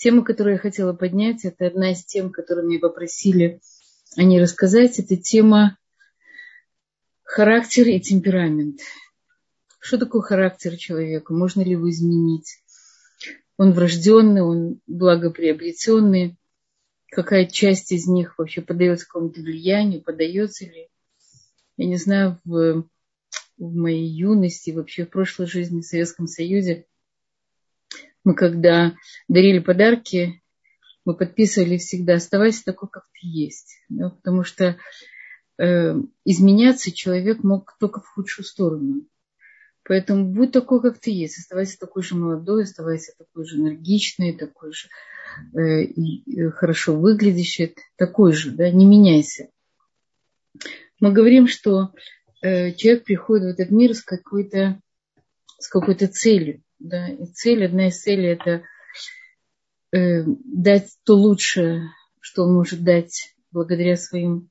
Тема, которую я хотела поднять, это одна из тем, которые меня попросили о ней рассказать. Это тема характер и темперамент. Что такое характер человека? Можно ли его изменить? Он врожденный, он благоприобретенный. Какая часть из них вообще поддается какому-то влиянию, поддается ли? Я не знаю, в, в моей юности, вообще в прошлой жизни в Советском Союзе, мы когда дарили подарки, мы подписывали всегда «оставайся такой, как ты есть». Да, потому что э, изменяться человек мог только в худшую сторону. Поэтому будь такой, как ты есть. Оставайся такой же молодой, оставайся такой же энергичный, такой же э, и, э, хорошо выглядящий, такой же, да, не меняйся. Мы говорим, что э, человек приходит в этот мир с какой-то с какой-то целью. Да? И цель, одна из целей это э, дать то лучшее, что он может дать благодаря своим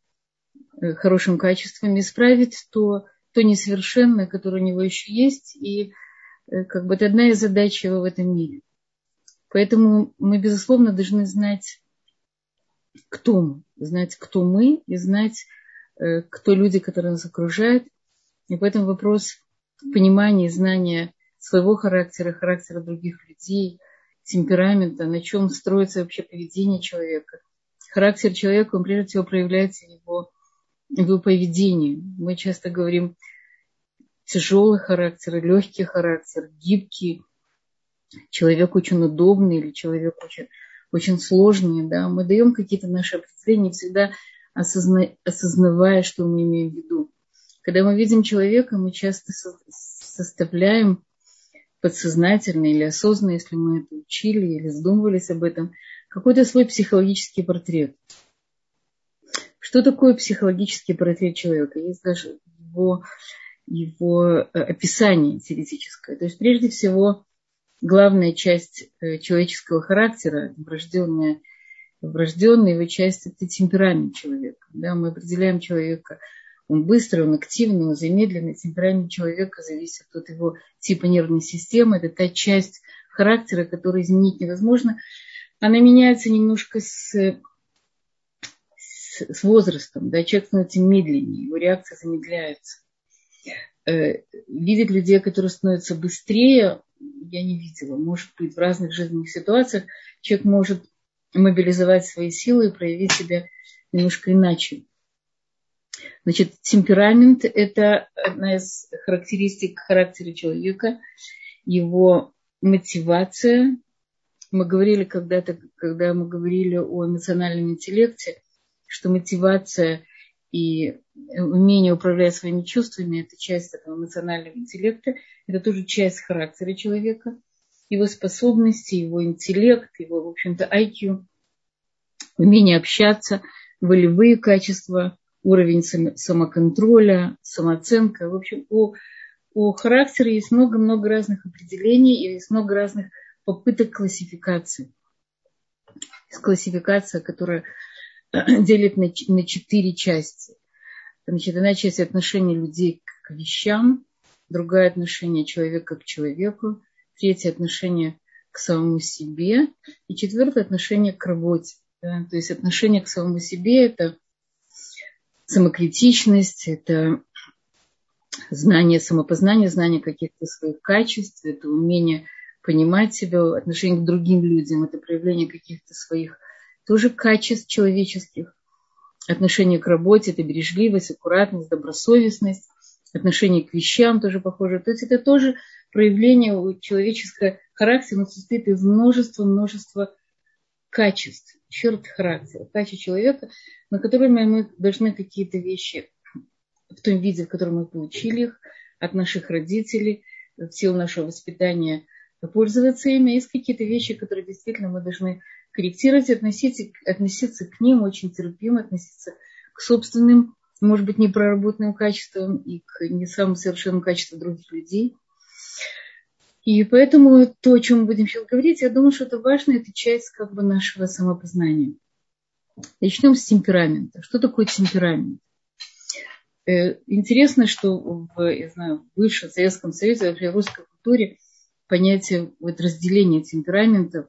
э, хорошим качествам, исправить то, то несовершенное, которое у него еще есть, и э, как бы это одна из задач его в этом мире. Поэтому мы, безусловно, должны знать, кто мы, знать, кто мы, и знать, э, кто люди, которые нас окружают. И поэтому вопрос понимания, знания своего характера, характера других людей, темперамента, на чем строится вообще поведение человека. Характер человека, он прежде всего проявляется в его, в его поведении. Мы часто говорим тяжелый характер, легкий характер, гибкий, человек очень удобный или человек очень, очень сложный. Да? Мы даем какие-то наши определения, всегда осозна, осознавая, что мы имеем в виду. Когда мы видим человека, мы часто составляем подсознательно или осознанно, если мы это учили или задумывались об этом, какой-то свой психологический портрет. Что такое психологический портрет человека? Есть даже его, его э, описание теоретическое. То есть, прежде всего, главная часть э, человеческого характера, врожденная, врожденная его часть – это темперамент человека. Да, мы определяем человека – он быстрый, он активный, он замедленный. Темперамент человека зависит от его типа нервной системы. Это та часть характера, которую изменить невозможно. Она меняется немножко с, с, с возрастом. Да? Человек становится медленнее, его реакция замедляется. Э, видеть людей, которые становятся быстрее, я не видела. Может быть, в разных жизненных ситуациях человек может мобилизовать свои силы и проявить себя немножко иначе. Значит, темперамент – это одна из характеристик характера человека, его мотивация. Мы говорили когда-то, когда мы говорили о эмоциональном интеллекте, что мотивация и умение управлять своими чувствами – это часть этого эмоционального интеллекта, это тоже часть характера человека, его способности, его интеллект, его, в общем-то, IQ, умение общаться, волевые качества, уровень самоконтроля, самооценка. В общем, у, у характера есть много-много разных определений и есть много разных попыток классификации. Есть классификация, которая делит на, на четыре части. Значит, одна часть отношения людей к вещам, другая отношение человека к человеку, третье отношение к самому себе и четвертое отношение к работе. Да? То есть отношение к самому себе – это самокритичность, это знание самопознание, знание каких-то своих качеств, это умение понимать себя, отношение к другим людям, это проявление каких-то своих тоже качеств человеческих, отношение к работе, это бережливость, аккуратность, добросовестность, отношение к вещам тоже похоже. То есть это тоже проявление человеческого характера, но состоит из множества, множества качеств, черт характера, качеств человека, на которыми мы должны какие-то вещи в том виде, в котором мы получили их от наших родителей, в силу нашего воспитания пользоваться ими. Есть какие-то вещи, которые действительно мы должны корректировать, относиться, относиться к ним очень терпимо, относиться к собственным, может быть, непроработанным качествам и к не самым совершенным качествам других людей. И поэтому то, о чем мы будем сейчас говорить, я думаю, что это важно, это часть как бы нашего самопознания. Начнем с темперамента. Что такое темперамент? Э, интересно, что в, я знаю, в бывшем Советском Союзе, в русской культуре понятие вот, разделения темпераментов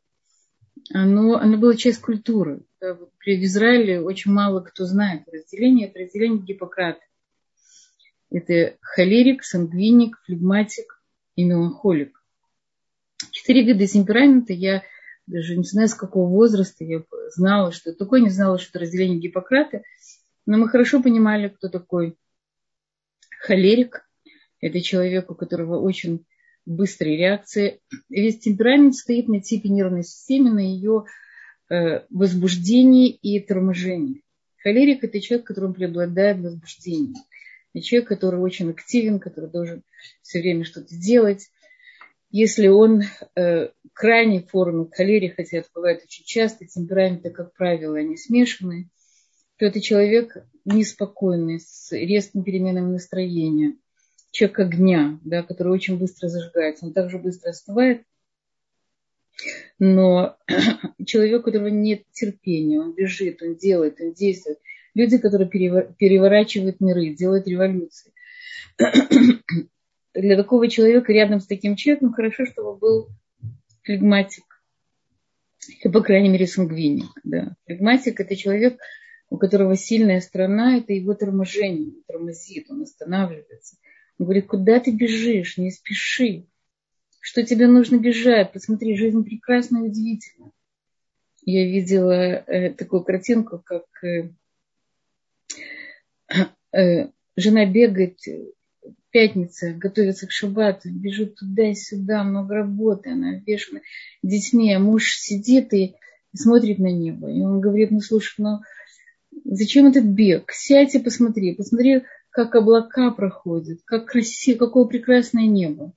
оно, оно было часть культуры. В Израиле очень мало кто знает разделение. Это разделение Гиппократа. Это холерик, сангвиник, флегматик и меланхолик. Четыре вида темперамента. Я даже не знаю, с какого возраста я знала, что такое, не знала, что это разделение Гиппократа. Но мы хорошо понимали, кто такой холерик. Это человек, у которого очень быстрые реакции. Весь темперамент стоит на типе нервной системы, на ее э, возбуждении и торможении. Холерик – это человек, которому преобладает возбуждение. Это человек, который очень активен, который должен все время что-то делать. Если он э, крайней формы холерии, хотя это бывает очень часто, темпераменты, как правило, они смешаны, то это человек неспокойный, с резким переменами настроения – человек огня, да, который очень быстро зажигается, он также быстро остывает. Но человек, у которого нет терпения, он бежит, он делает, он действует. Люди, которые переворачивают миры, делают революции. Для такого человека рядом с таким человеком хорошо, чтобы был флегматик. И, по крайней мере, сангвиник. Да. Флегматик – это человек, у которого сильная сторона, это его торможение, он тормозит, он останавливается – он говорит, куда ты бежишь, не спеши. Что тебе нужно бежать? Посмотри, жизнь прекрасна и удивительна. Я видела э, такую картинку, как э, э, жена бегает, пятница, готовится к шабату, бежит туда и сюда, много работы, она вешана детьми, а муж сидит и смотрит на небо. И он говорит, ну слушай, ну зачем этот бег? Сядь и посмотри, посмотри, как облака проходят, как красиво, какое прекрасное небо.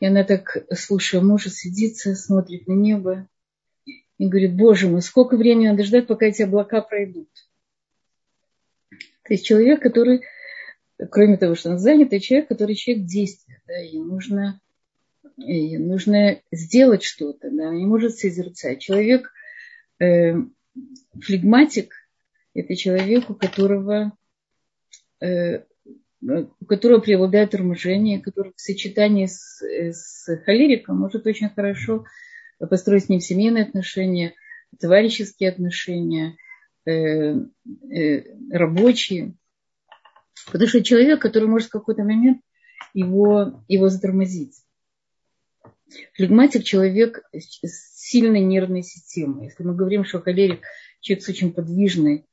И она так, слушая мужа, сидится, смотрит на небо и говорит, боже мой, сколько времени надо ждать, пока эти облака пройдут. То есть человек, который, кроме того, что он занят, это человек, который человек действия, да, и нужно, и нужно сделать что-то, да, не может созерцать. Человек э, флегматик – это человек, у которого Э, у которого преобладает торможение, который в сочетании с, с холериком может очень хорошо построить с ним семейные отношения, товарищеские отношения, э, э, рабочие. Потому что человек, который может в какой-то момент его, его затормозить. Флегматик – человек с сильной нервной системой. Если мы говорим, что холерик – человек с очень подвижной,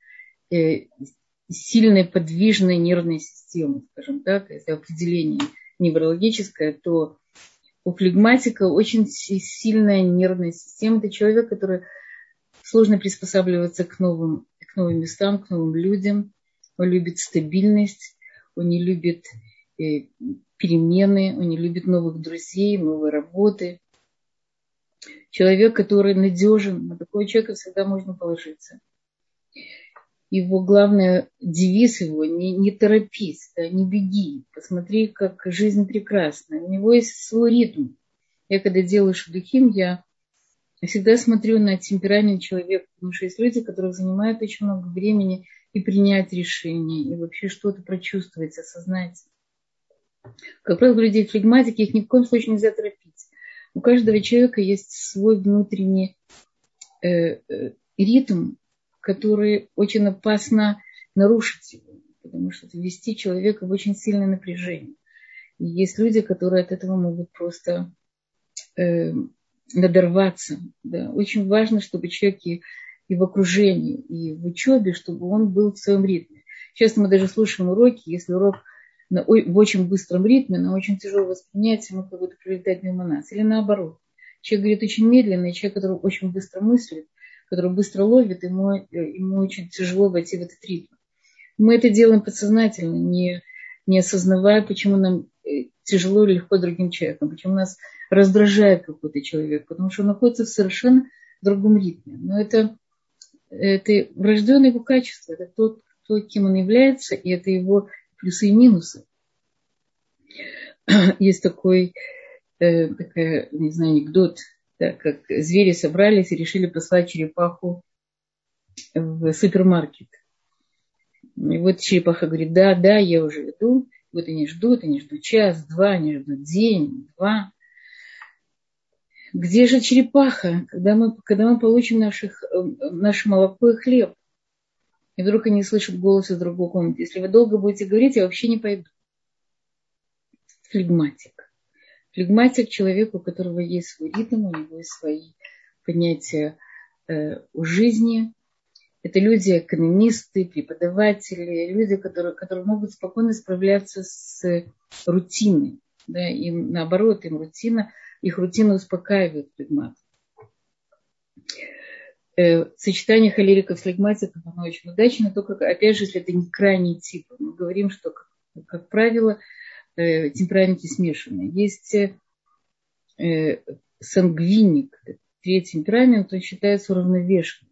сильной подвижной нервной системы, скажем так, если определение неврологическое, то у флегматика очень сильная нервная система. Это человек, который сложно приспосабливаться к новым, к новым местам, к новым людям. Он любит стабильность, он не любит э, перемены, он не любит новых друзей, новой работы. Человек, который надежен, на такого человека всегда можно положиться его главный девиз его не, не торопись, да, не беги, посмотри, как жизнь прекрасна. У него есть свой ритм. Я когда делаю шедухим, я всегда смотрю на темперамент человека, потому что есть люди, которые занимают очень много времени и принять решение, и вообще что-то прочувствовать, осознать. Как правило, у людей флегматики их ни в коем случае нельзя торопить. У каждого человека есть свой внутренний э, э, ритм, который очень опасно нарушить его, потому что ввести человека в очень сильное напряжение. И есть люди, которые от этого могут просто э, надорваться. Да. Очень важно, чтобы человек и, в окружении, и в учебе, чтобы он был в своем ритме. Часто мы даже слушаем уроки, если урок на, в очень быстром ритме, на очень тяжело воспринять, ему как будто прилетать мимо нас. Или наоборот. Человек говорит очень медленно, и человек, который очень быстро мыслит, который быстро ловит, ему, э, ему очень тяжело войти в этот ритм. Мы это делаем подсознательно, не, не осознавая, почему нам э, тяжело или легко другим человеком, почему нас раздражает какой-то человек, потому что он находится в совершенно другом ритме. Но это, это врожденное его качество, это тот, то, кем он является, и это его плюсы и минусы. Есть такой, э, такая, не знаю, анекдот так как звери собрались и решили послать черепаху в супермаркет. И вот черепаха говорит, да, да, я уже иду. Вот они ждут, они ждут час, два, они ждут день, два. Где же черепаха, когда мы, когда мы получим наших, э, наше молоко и хлеб? И вдруг они слышат голос из другой комнаты. Если вы долго будете говорить, я вообще не пойду. Флегматик. Флегматик человек, у которого есть свой ритм, у него есть свои понятия э, о жизни. Это люди, экономисты, преподаватели, люди, которые, которые могут спокойно справляться с рутиной. Да, им наоборот, им рутина, их рутина успокаивает флегмат. Э, сочетание холериков с флегматиков, оно очень удачно, только, опять же, если это не крайний тип. Мы говорим, что, как, как правило, э, темпераменты смешанные. Есть э, сангвиник, третий темперамент, он считается уравновешенным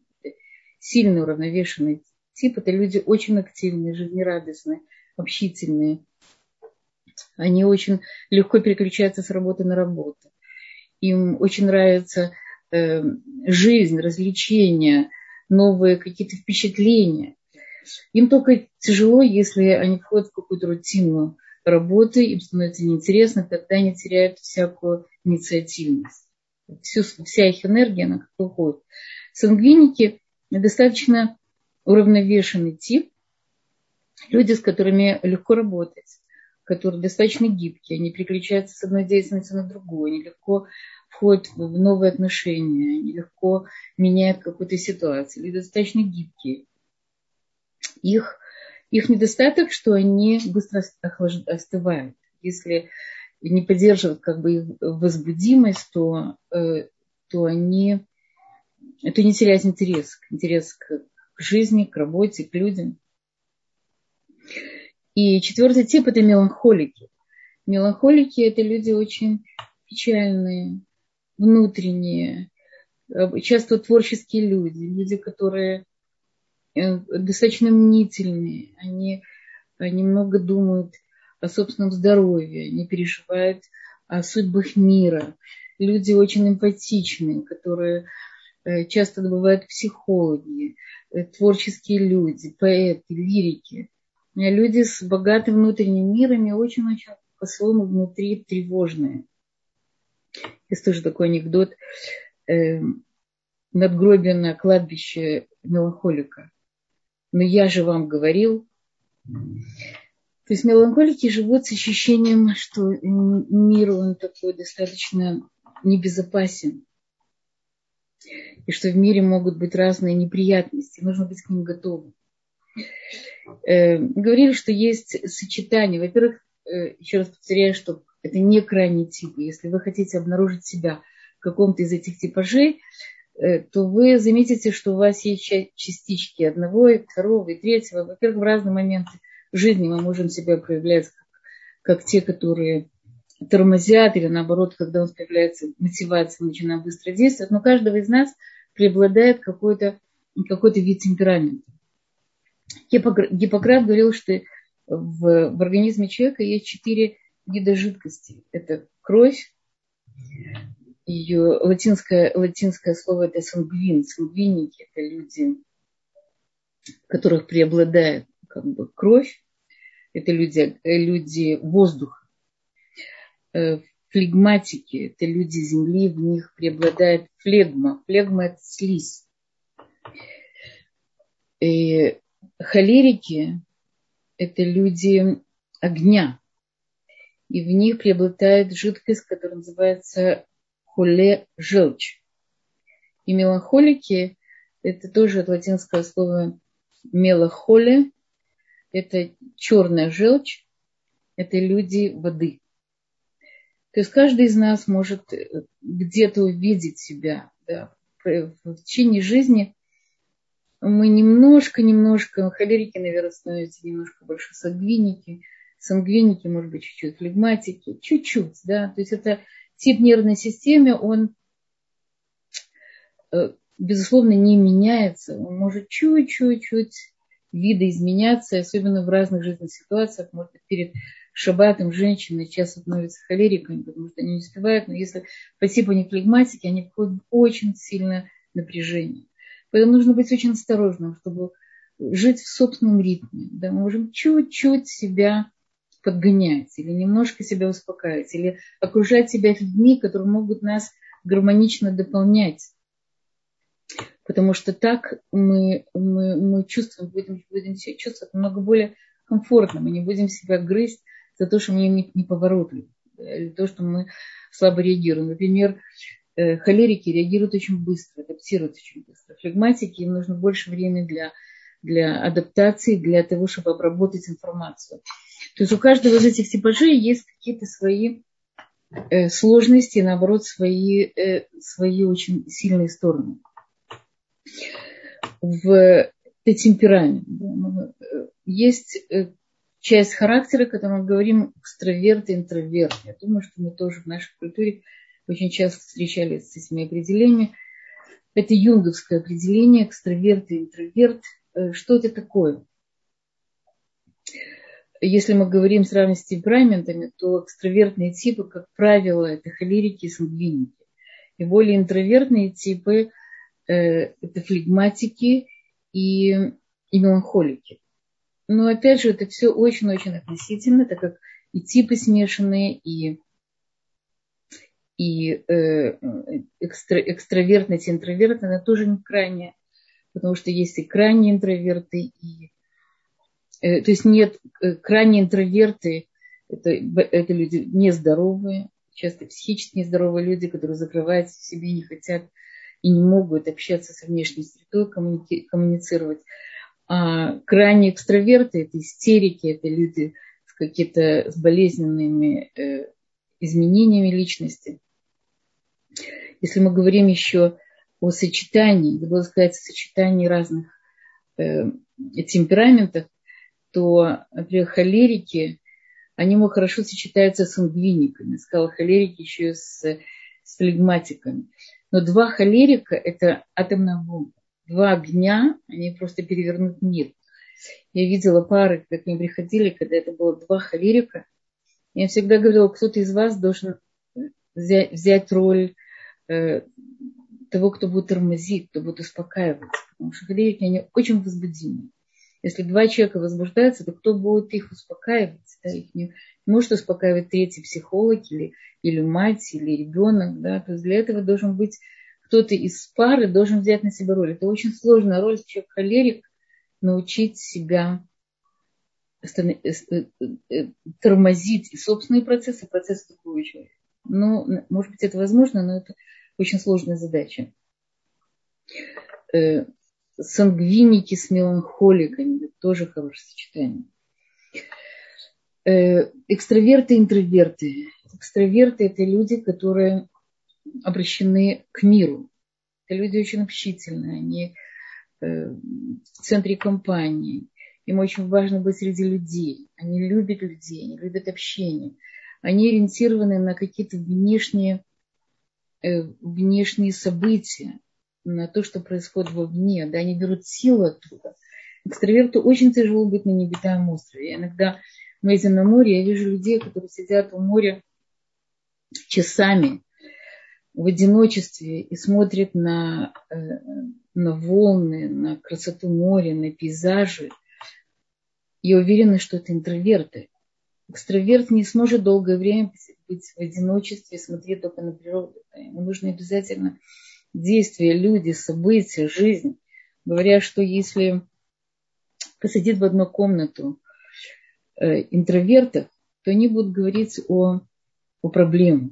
сильно уравновешенный тип. Это люди очень активные, жизнерадостные, общительные. Они очень легко переключаются с работы на работу. Им очень нравится э, жизнь, развлечения, новые какие-то впечатления. Им только тяжело, если они входят в какую-то рутину работы, им становится неинтересно, тогда они теряют всякую инициативность. Всю, вся их энергия, она как уходит. Сангвиники достаточно уравновешенный тип, люди, с которыми легко работать, которые достаточно гибкие, они переключаются с одной деятельности на другую, они легко входят в новые отношения, они легко меняют какую-то ситуацию, люди достаточно гибкие. Их, их недостаток, что они быстро остывают. Если не поддерживают как бы их возбудимость, то, э, то они это не терять интерес, интерес к жизни, к работе, к людям. И четвертый тип – это меланхолики. Меланхолики – это люди очень печальные, внутренние, э, часто творческие люди, люди, которые э, достаточно мнительные, они, они много думают о собственном здоровье, они переживают о судьбах мира. Люди очень эмпатичные, которые Э, часто бывают психологи, творческие люди, поэты, лирики. Люди с богатым внутренним миром и очень-очень по-своему внутри тревожные. Есть тоже такой анекдот. Надгробие на кладбище меланхолика. Но я же вам говорил. То есть меланхолики живут с ощущением, что мир он такой достаточно небезопасен и что в мире могут быть разные неприятности, нужно быть к ним готовым. Э, говорили, что есть сочетание. Во-первых, э, еще раз повторяю, что это не крайний тип. Если вы хотите обнаружить себя в каком-то из этих типажей, э, то вы заметите, что у вас есть частички одного, и второго, и третьего. Во-первых, в разные моменты жизни мы можем себя проявлять как, как те, которые тормозят, или наоборот, когда у нас появляется мотивация, мы начинаем быстро действовать. Но у каждого из нас преобладает какой-то какой вид темперамента. Гиппократ говорил, что в, в организме человека есть четыре вида жидкости. Это кровь, ее латинское, латинское слово это сангвин, сангвиники, это люди, в которых преобладает как бы кровь, это люди, люди воздуха, Э, флегматики, это люди Земли, в них преобладает флегма. Флегма – это слизь. И холерики – это люди огня. И в них преобладает жидкость, которая называется холе – желчь. И меланхолики – это тоже от латинского слова мелахоле – это черная желчь, это люди воды – то есть каждый из нас может где-то увидеть себя да, в течение жизни. Мы немножко-немножко, холерики, наверное, становятся немножко больше сангвиники, сангвиники, может быть, чуть-чуть флегматики, чуть-чуть, да, то есть это тип нервной системы, он, э, безусловно, не меняется, он может чуть-чуть-чуть видоизменяться, особенно в разных жизненных ситуациях, может быть, перед шабатом женщины часто становятся холериками, потому что они не успевают, но если по типу не флегматики, они входят в очень сильное напряжение. Поэтому нужно быть очень осторожным, чтобы жить в собственном ритме. Да, мы можем чуть-чуть себя подгонять или немножко себя успокаивать, или окружать себя людьми, которые могут нас гармонично дополнять. Потому что так мы, мы, мы чувствуем, будем, будем себя чувствовать намного более комфортно. Мы не будем себя грызть за то, что мы не, не поворотливы, или то, что мы слабо реагируем. Например, холерики реагируют очень быстро, адаптируют очень быстро. Флегматики им нужно больше времени для, для адаптации, для того, чтобы обработать информацию. То есть у каждого из этих типажей есть какие-то свои э, сложности, наоборот, свои, э, свои очень сильные стороны. В темперамент. Есть часть характера, когда мы говорим экстраверт и интроверт. Я думаю, что мы тоже в нашей культуре очень часто встречались с этими определениями. Это юнговское определение, экстраверт и интроверт. Э, что это такое? Если мы говорим сравнивать с темпераментами, то экстравертные типы, как правило, это холерики и сангвиники. И более интровертные типы э, это флегматики и, и меланхолики. Но опять же, это все очень-очень относительно, так как и типы смешанные, и, и э, экстра, экстравертность интровертность, она тоже не крайняя, потому что есть и крайние интроверты, и, э, то есть нет, э, крайние интроверты, это, это люди нездоровые, часто психически нездоровые люди, которые закрываются в себе, не хотят и не могут общаться со внешней средой, коммуни- коммуницировать. А крайне экстраверты, это истерики, это люди с какими-то с болезненными э, изменениями личности. Если мы говорим еще о сочетании, забыла сказать, о сочетании разных э, темпераментов, то, например, холерики, они могут хорошо сочетаются с сангвиниками. Сказала холерики еще с, с флегматиками. Но два холерика – это атомная бомба два огня, они просто перевернут мир. Я видела пары, как они приходили, когда это было два холерика. Я всегда говорила, кто-то из вас должен взять, взять роль э, того, кто будет тормозить, кто будет успокаивать. Потому что холерики, они очень возбудимы. Если два человека возбуждаются, то кто будет их успокаивать? Да, их не может успокаивать третий психолог или, или мать, или ребенок. Да? То есть для этого должен быть кто-то из пары должен взять на себя роль. Это очень сложная роль, человек холерик, научить себя э, э, э, тормозить и собственные процессы, и процессы другого человека. Ну, может быть, это возможно, но это очень сложная задача. Сангвиники с меланхоликами – тоже хорошее сочетание. Экстраверты и интроверты. Экстраверты – это люди, которые обращены к миру. Это люди очень общительные, они э, в центре компании. Им очень важно быть среди людей. Они любят людей, они любят общение. Они ориентированы на какие-то внешние, э, внешние события, на то, что происходит вовне. Да, они берут силу оттуда. Экстраверту очень тяжело быть на необитаемом острове. Иногда мы едем на море, я вижу людей, которые сидят у моря часами, в одиночестве и смотрит на, э, на волны, на красоту моря, на пейзажи, я уверена, что это интроверты. Экстраверт не сможет долгое время быть в одиночестве смотреть только на природу. Ему нужно обязательно действия, люди, события, жизнь. Говорят, что если посадить в одну комнату э, интровертов, то они будут говорить о, о проблемах.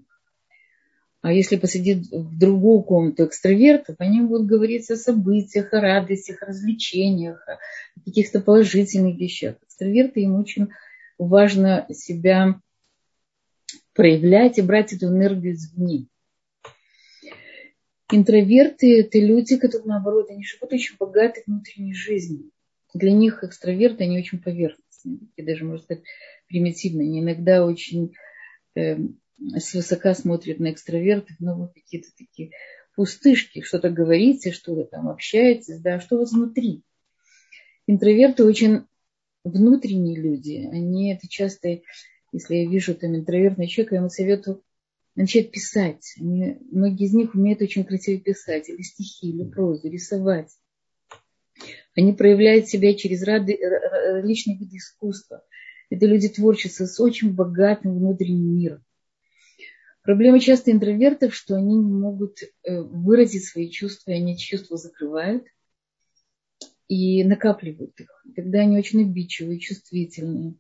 А если посадить в другую комнату экстравертов, они будут говорить о событиях, о радостях, о развлечениях, о каких-то положительных вещах. Экстраверты им очень важно себя проявлять и брать эту энергию извне. Интроверты – это люди, которые, наоборот, они живут очень богатой внутренней жизнью. Для них экстраверты, они очень поверхностные, и даже, можно сказать, примитивные. Они иногда очень эм, свысока смотрит на экстравертов, ну, вот какие-то такие пустышки, что-то говорите, что-то там общаетесь, да, что вот внутри. Интроверты очень внутренние люди, они это часто, если я вижу там интровертный человек, я ему советую начать писать. Они, многие из них умеют очень красиво писать, или стихи, или прозу, рисовать. Они проявляют себя через рады, различные виды искусства. Это люди творчества с очень богатым внутренним миром. Проблема часто интровертов, что они не могут э, выразить свои чувства, они чувства закрывают и накапливают их. Тогда они очень обидчивые, чувствительные.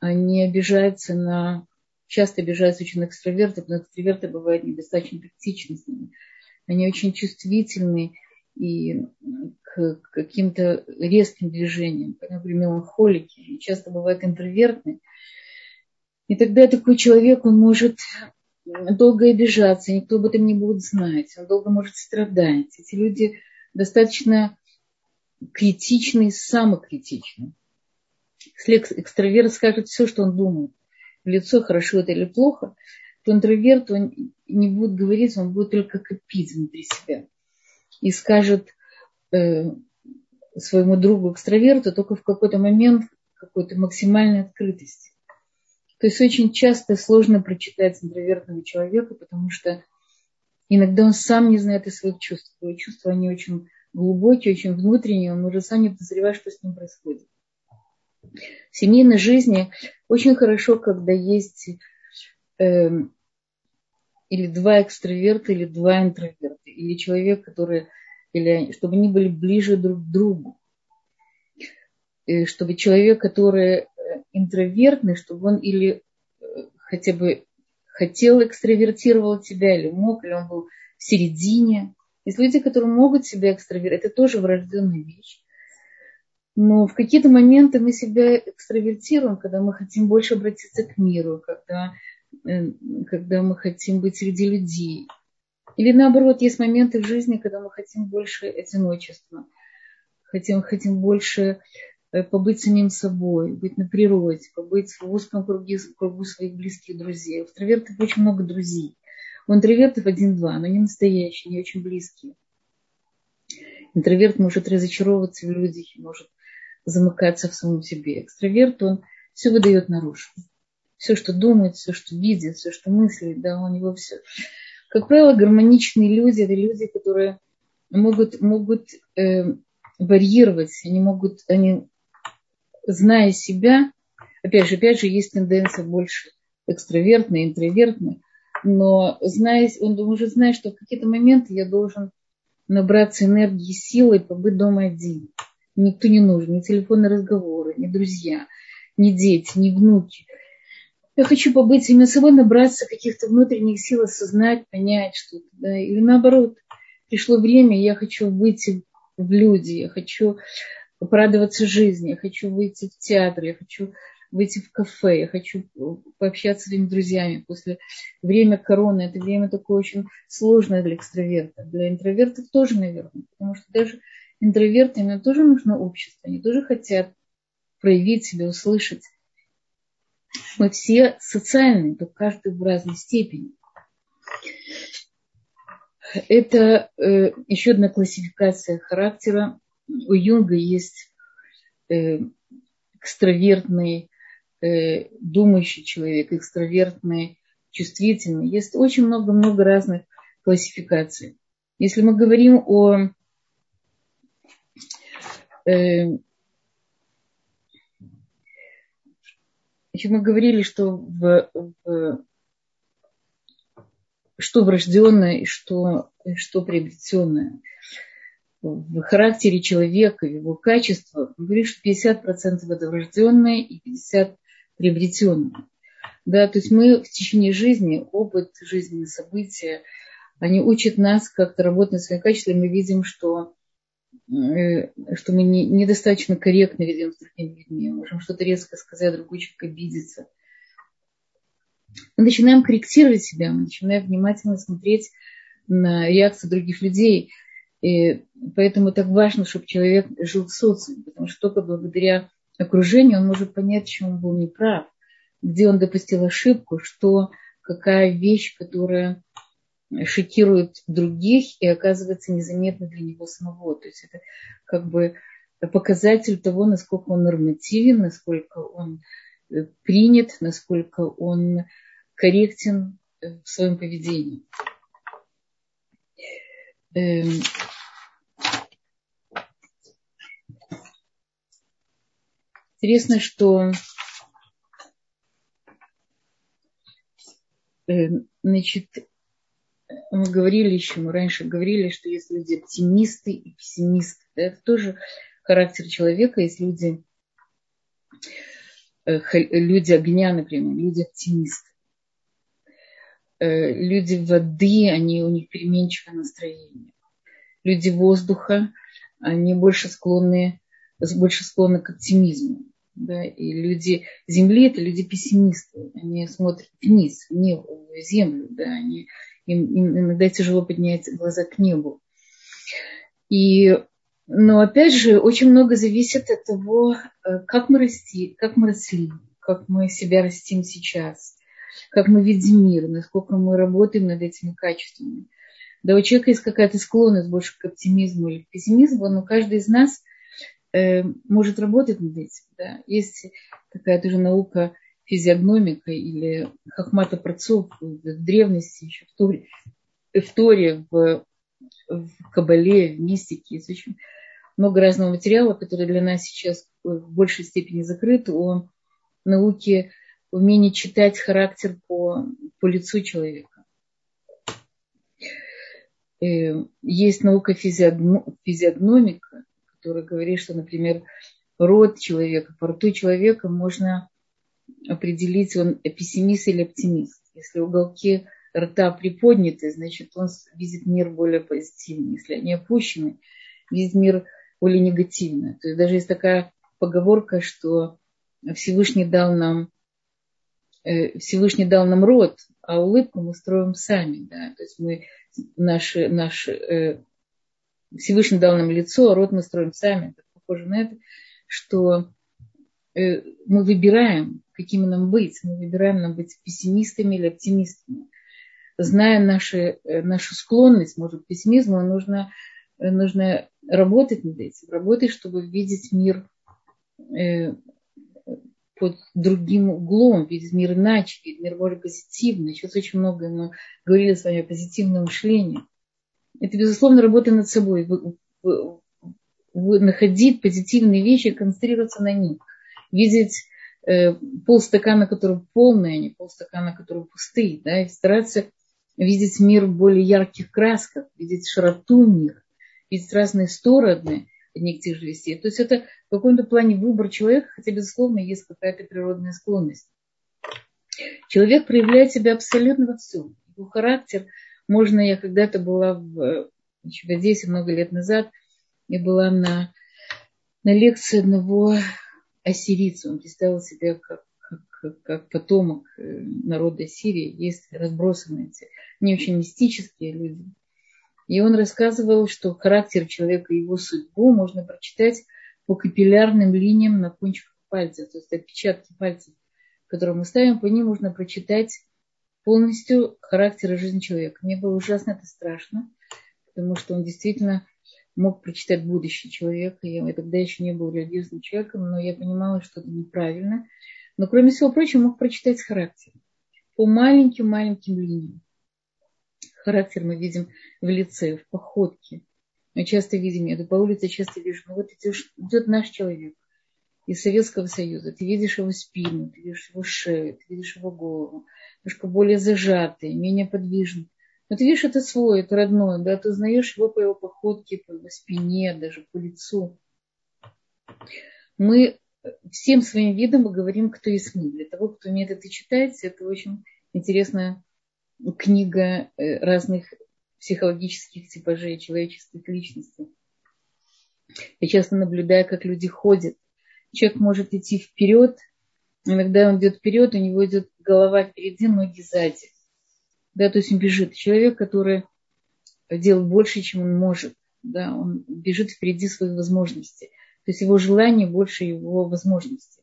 Они обижаются на... Часто обижаются очень на экстравертов, но экстраверты бывают недостаточно тактичны с. Они очень чувствительны и к каким-то резким движениям. Например, меланхолики. Часто бывают интровертны. И тогда такой человек, он может долго обижаться, никто об этом не будет знать, он долго может страдать. Эти люди достаточно критичны, самокритичны. Если экстраверт скажет все, что он думает, в лицо хорошо это или плохо, то интроверт он не будет говорить, он будет только копить внутри себя. И скажет э, своему другу экстраверту только в какой-то момент какой-то максимальной открытости. То есть очень часто сложно прочитать интровертного человека, потому что иногда он сам не знает о своих чувствах. Его чувства, они очень глубокие, очень внутренние, он уже сам не подозревает, что с ним происходит. В семейной жизни очень хорошо, когда есть э, или два экстраверта, или два интроверта, или человек, который, или чтобы они были ближе друг к другу. И чтобы человек, который интровертный, чтобы он или э, хотя бы хотел экстравертировать себя, или мог, или он был в середине. Есть люди, которые могут себя экстравертировать, это тоже врожденная вещь. Но в какие-то моменты мы себя экстравертируем, когда мы хотим больше обратиться к миру, когда, э, когда мы хотим быть среди людей. Или наоборот, есть моменты в жизни, когда мы хотим больше одиночества, хотим, хотим больше Э, побыть самим собой, быть на природе, побыть в узком круге, кругу своих близких друзей. У очень много друзей. Интровертов один-два, но не настоящие, не очень близкие. Интроверт может разочаровываться в людях, может замыкаться в самом себе. Экстраверт, он все выдает наружу. Все, что думает, все, что видит, все, что мыслит, да, у него все. Как правило, гармоничные люди – это люди, которые могут, могут э, варьировать, они могут, они зная себя, опять же, опять же, есть тенденция больше экстравертная, интровертная, но зная, он уже знает, что в какие-то моменты я должен набраться энергии, силы, побыть дома один. Никто не нужен, ни телефонные разговоры, ни друзья, ни дети, ни внуки. Я хочу побыть именно собой, набраться каких-то внутренних сил, осознать, понять что-то. Да? Или наоборот, пришло время, я хочу выйти в люди, я хочу порадоваться жизни, я хочу выйти в театр, я хочу выйти в кафе, я хочу пообщаться с своими друзьями. После время короны это время такое очень сложное для экстраверта. Для интровертов тоже, наверное, потому что даже интровертам тоже нужно общество, они тоже хотят проявить себя, услышать. Мы все социальные, только каждый в разной степени. Это э, еще одна классификация характера у Юнга есть э, экстравертный, э, думающий человек, экстравертный, чувствительный. Есть очень много-много разных классификаций. Если мы говорим о э, мы говорили, что, в, в, что врожденное и что, что приобретенное в характере человека, в его качествах, говорит, что 50% это врожденное и 50% приобретенное. Да, то есть мы в течение жизни, опыт, жизненные события, они учат нас как-то работать над своими качествами. Мы видим, что, э, что мы не, недостаточно корректно ведем с другими людьми. Мы можем что-то резко сказать, другой человек обидится. Мы начинаем корректировать себя, мы начинаем внимательно смотреть на реакцию других людей – и поэтому так важно, чтобы человек жил в социуме, потому что только благодаря окружению он может понять, чем он был неправ, где он допустил ошибку, что какая вещь, которая шокирует других и оказывается незаметна для него самого. То есть это как бы показатель того, насколько он нормативен, насколько он э, принят, насколько он корректен в своем поведении. Интересно, что Э, значит, мы говорили еще, мы раньше говорили, что есть люди оптимисты и пессимисты. Это тоже характер человека. Есть люди, э, люди огня, например, люди оптимисты. Э, люди воды, они, у них переменчивое настроение. Люди воздуха, они больше склонны, больше склонны к оптимизму. Да? И люди земли это люди пессимисты. Они смотрят вниз, небо, в землю. Да? Они, им, им иногда тяжело поднять глаза к небу. И, но опять же, очень много зависит от того, э, как мы расти, как мы росли, как мы себя растим сейчас, как мы видим мир, насколько мы работаем над этими качествами. Да, у человека есть какая-то склонность больше к оптимизму или к пессимизму, но каждый из нас может работать над этим. Да. Есть такая тоже наука физиогномика или хахмата працов в древности, еще в Торе, в, Торе, в, в Кабале, в мистике. Есть очень много разного материала, который для нас сейчас в большей степени закрыт, о науке умение читать характер по, по лицу человека. Э, есть наука физиогномика, которая говорит, что, например, род человека, по рту человека можно определить, он пессимист или оптимист. Если уголки рта приподняты, значит, он видит мир более позитивно. Если они опущены, видит мир более негативно. То есть даже есть такая поговорка, что Всевышний дал нам Э, Всевышний дал нам рот, а улыбку мы строим сами. Да? То есть мы наши, наши, э, Всевышний дал нам лицо, а рот мы строим сами. Это похоже на это, что э, мы выбираем, какими нам быть. Мы выбираем нам быть пессимистами или оптимистами. Зная наши, нашу склонность, может, к пессимизму, нужно, нужно работать над этим. Работать, чтобы видеть мир под другим углом, видеть мир иначе, видеть мир более позитивный. Сейчас очень много мы говорили с вами о позитивном мышлении. Это, безусловно, работа над собой. Вы, вы, вы находить позитивные вещи, концентрироваться на них. Видеть э, полстакана, который полный, а не полстакана, который пустый. Да, и стараться видеть мир в более ярких красках, видеть широту мира, видеть разные стороны одних тех же вестей. То есть это в каком-то плане выбор человека, хотя, безусловно, есть какая-то природная склонность. Человек проявляет себя абсолютно во всем. Его характер, можно, я когда-то была в, еще в Одессе много лет назад, я была на, на лекции одного ассирийца. Он представил себя как, как, как потомок э, народа Сирии. Есть разбросанные эти, не очень мистические люди. И он рассказывал, что характер человека и его судьбу можно прочитать по капиллярным линиям на кончиках пальцев, то есть отпечатки пальцев, которые мы ставим, по ним можно прочитать полностью характер и жизнь человека. Мне было ужасно это страшно, потому что он действительно мог прочитать будущее человека. Я тогда еще не был религиозным человеком, но я понимала, что это неправильно. Но, кроме всего прочего, мог прочитать характер по маленьким-маленьким линиям характер мы видим в лице, в походке. Мы часто видим, я по улице часто вижу, ну вот идешь, идет наш человек из Советского Союза, ты видишь его спину, ты видишь его шею, ты видишь его голову, немножко более зажатый, менее подвижный. Но ты видишь, это свой, это родной, да, ты узнаешь его по его походке, по его спине, даже по лицу. Мы всем своим видом мы говорим, кто есть мы. Для того, кто умеет это читать, это очень интересная книга э, разных психологических типажей человеческих личностей. Я часто наблюдаю, как люди ходят. Человек может идти вперед, иногда он идет вперед, у него идет голова впереди, ноги сзади. Да, то есть он бежит. Человек, который делает больше, чем он может. Да, он бежит впереди своих возможностей. То есть его желание больше его возможностей.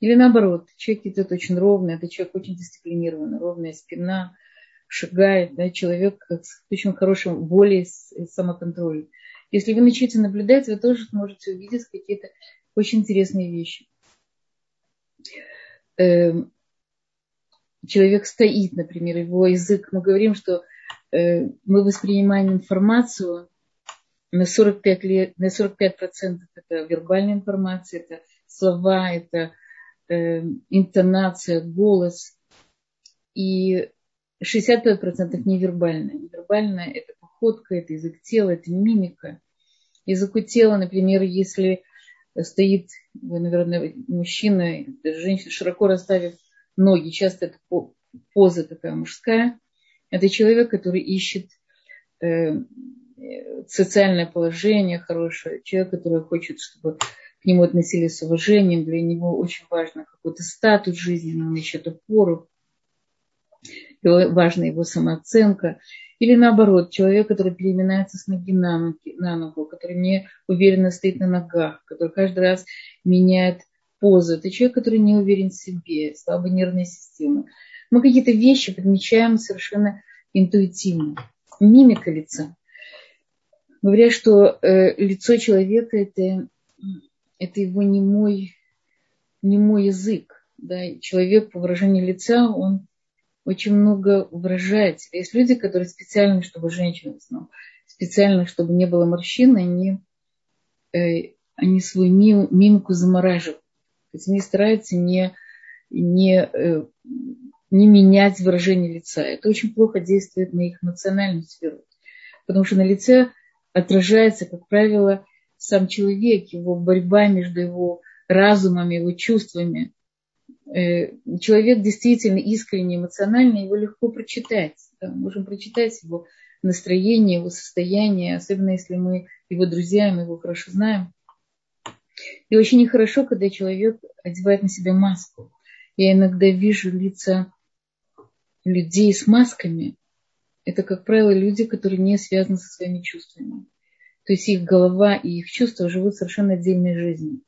Или наоборот, человек идет очень ровно, это человек очень дисциплинированный, ровная спина, шагает, да, человек с очень хорошим волей, самоконтролем. Если вы начнете наблюдать, вы тоже сможете увидеть какие-то очень интересные вещи. Эм, человек стоит, например, его язык. Мы говорим, что э, мы воспринимаем информацию на 45, лет, на 45 процентов это вербальная информация, это слова, это э, интонация, голос. И 65% невербальное. Невербальное – это походка, это язык тела, это мимика. Языку тела, например, если стоит, наверное, мужчина, женщина, широко расставив ноги, часто это поза такая мужская, это человек, который ищет э, социальное положение хорошее, человек, который хочет, чтобы к нему относились с уважением, для него очень важно какой-то статус жизни, он ищет опору, важна его самооценка. Или наоборот, человек, который переминается с ноги на, ноги, на ногу, который не уверенно стоит на ногах, который каждый раз меняет позу. Это человек, который не уверен в себе, слабая нервная система. Мы какие-то вещи подмечаем совершенно интуитивно. Мимика лица. Говорят, что э, лицо человека это, это его немой, немой язык. Да? Человек по выражению лица, он очень много выражает Есть люди, которые специально, чтобы женщина знала, специально, чтобы не было морщин, они, э, они свою мим, мимику замораживают. То есть они стараются не, не, э, не менять выражение лица. Это очень плохо действует на их эмоциональную сферу. Потому что на лице отражается, как правило, сам человек, его борьба между его разумом, его чувствами. Э, человек действительно искренне, эмоционально, его легко прочитать. Да, можем прочитать его настроение, его состояние, особенно если мы его друзья, мы его хорошо знаем. И очень нехорошо, когда человек одевает на себя маску. Я иногда вижу лица людей с масками. Это, как правило, люди, которые не связаны со своими чувствами. То есть их голова и их чувства живут совершенно отдельной жизнью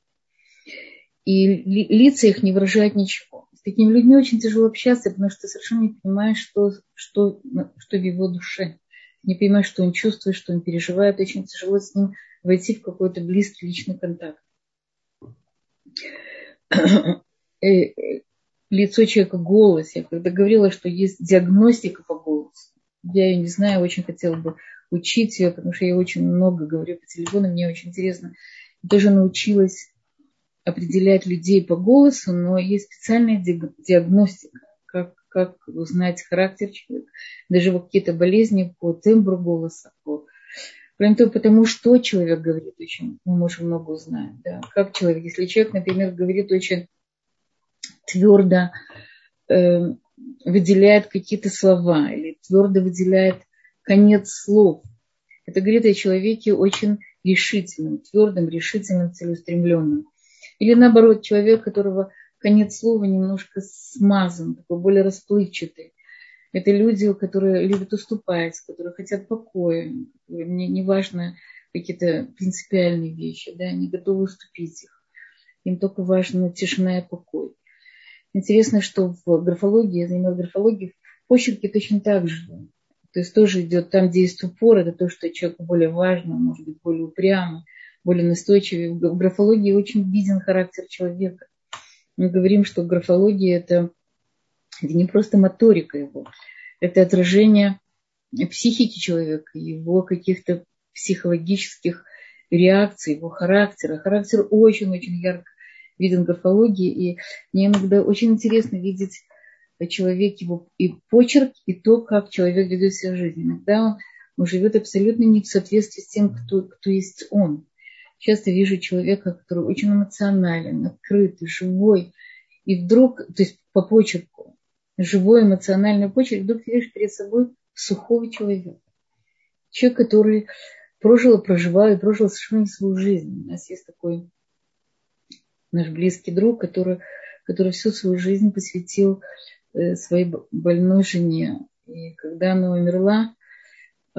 и лица их не выражают ничего. С такими людьми очень тяжело общаться, потому что ты совершенно не понимаешь, что, что, что в его душе. Не понимаешь, что он чувствует, что он переживает. Очень тяжело с ним войти в какой-то близкий личный контакт. Э, э, лицо человека, голос. Я когда говорила, что есть диагностика по голосу. Я ее не знаю, очень хотела бы учить ее, потому что я очень много говорю по телефону, мне очень интересно. Я тоже научилась определять людей по голосу, но есть специальная диагностика, как, как узнать характер человека, даже какие-то болезни по тембру голоса, по Кроме того, потому что человек говорит очень, мы можем много узнать. Да. Как человек, если человек, например, говорит очень твердо, э, выделяет какие-то слова или твердо выделяет конец слов, это говорит о человеке очень решительным, твердым, решительным, целеустремленным. Или наоборот, человек, которого конец слова немножко смазан, такой более расплывчатый. Это люди, которые любят уступать, которые хотят покоя. Мне не важно какие-то принципиальные вещи, да, они готовы уступить их. Им только важна тишина и покой. Интересно, что в графологии, я занималась графологией, в почерке точно так же. То есть тоже идет там, где есть упор, это то, что человеку более важно, может быть, более упрямо более настойчивее. В графологии очень виден характер человека. Мы говорим, что графология это, это не просто моторика его, это отражение психики человека, его каких-то психологических реакций, его характера. Характер очень-очень ярко виден в графологии, и мне иногда очень интересно видеть человек, его и почерк, и то, как человек ведет себя в жизни. Иногда он, живет абсолютно не в соответствии с тем, кто, кто есть он часто вижу человека, который очень эмоционален, открытый, живой, и вдруг, то есть по почерку, живой эмоциональный почерк, вдруг видишь перед собой сухого человека. Человек, который прожил и проживал, и прожил совершенно свою жизнь. У нас есть такой наш близкий друг, который, который всю свою жизнь посвятил э, своей больной жене. И когда она умерла,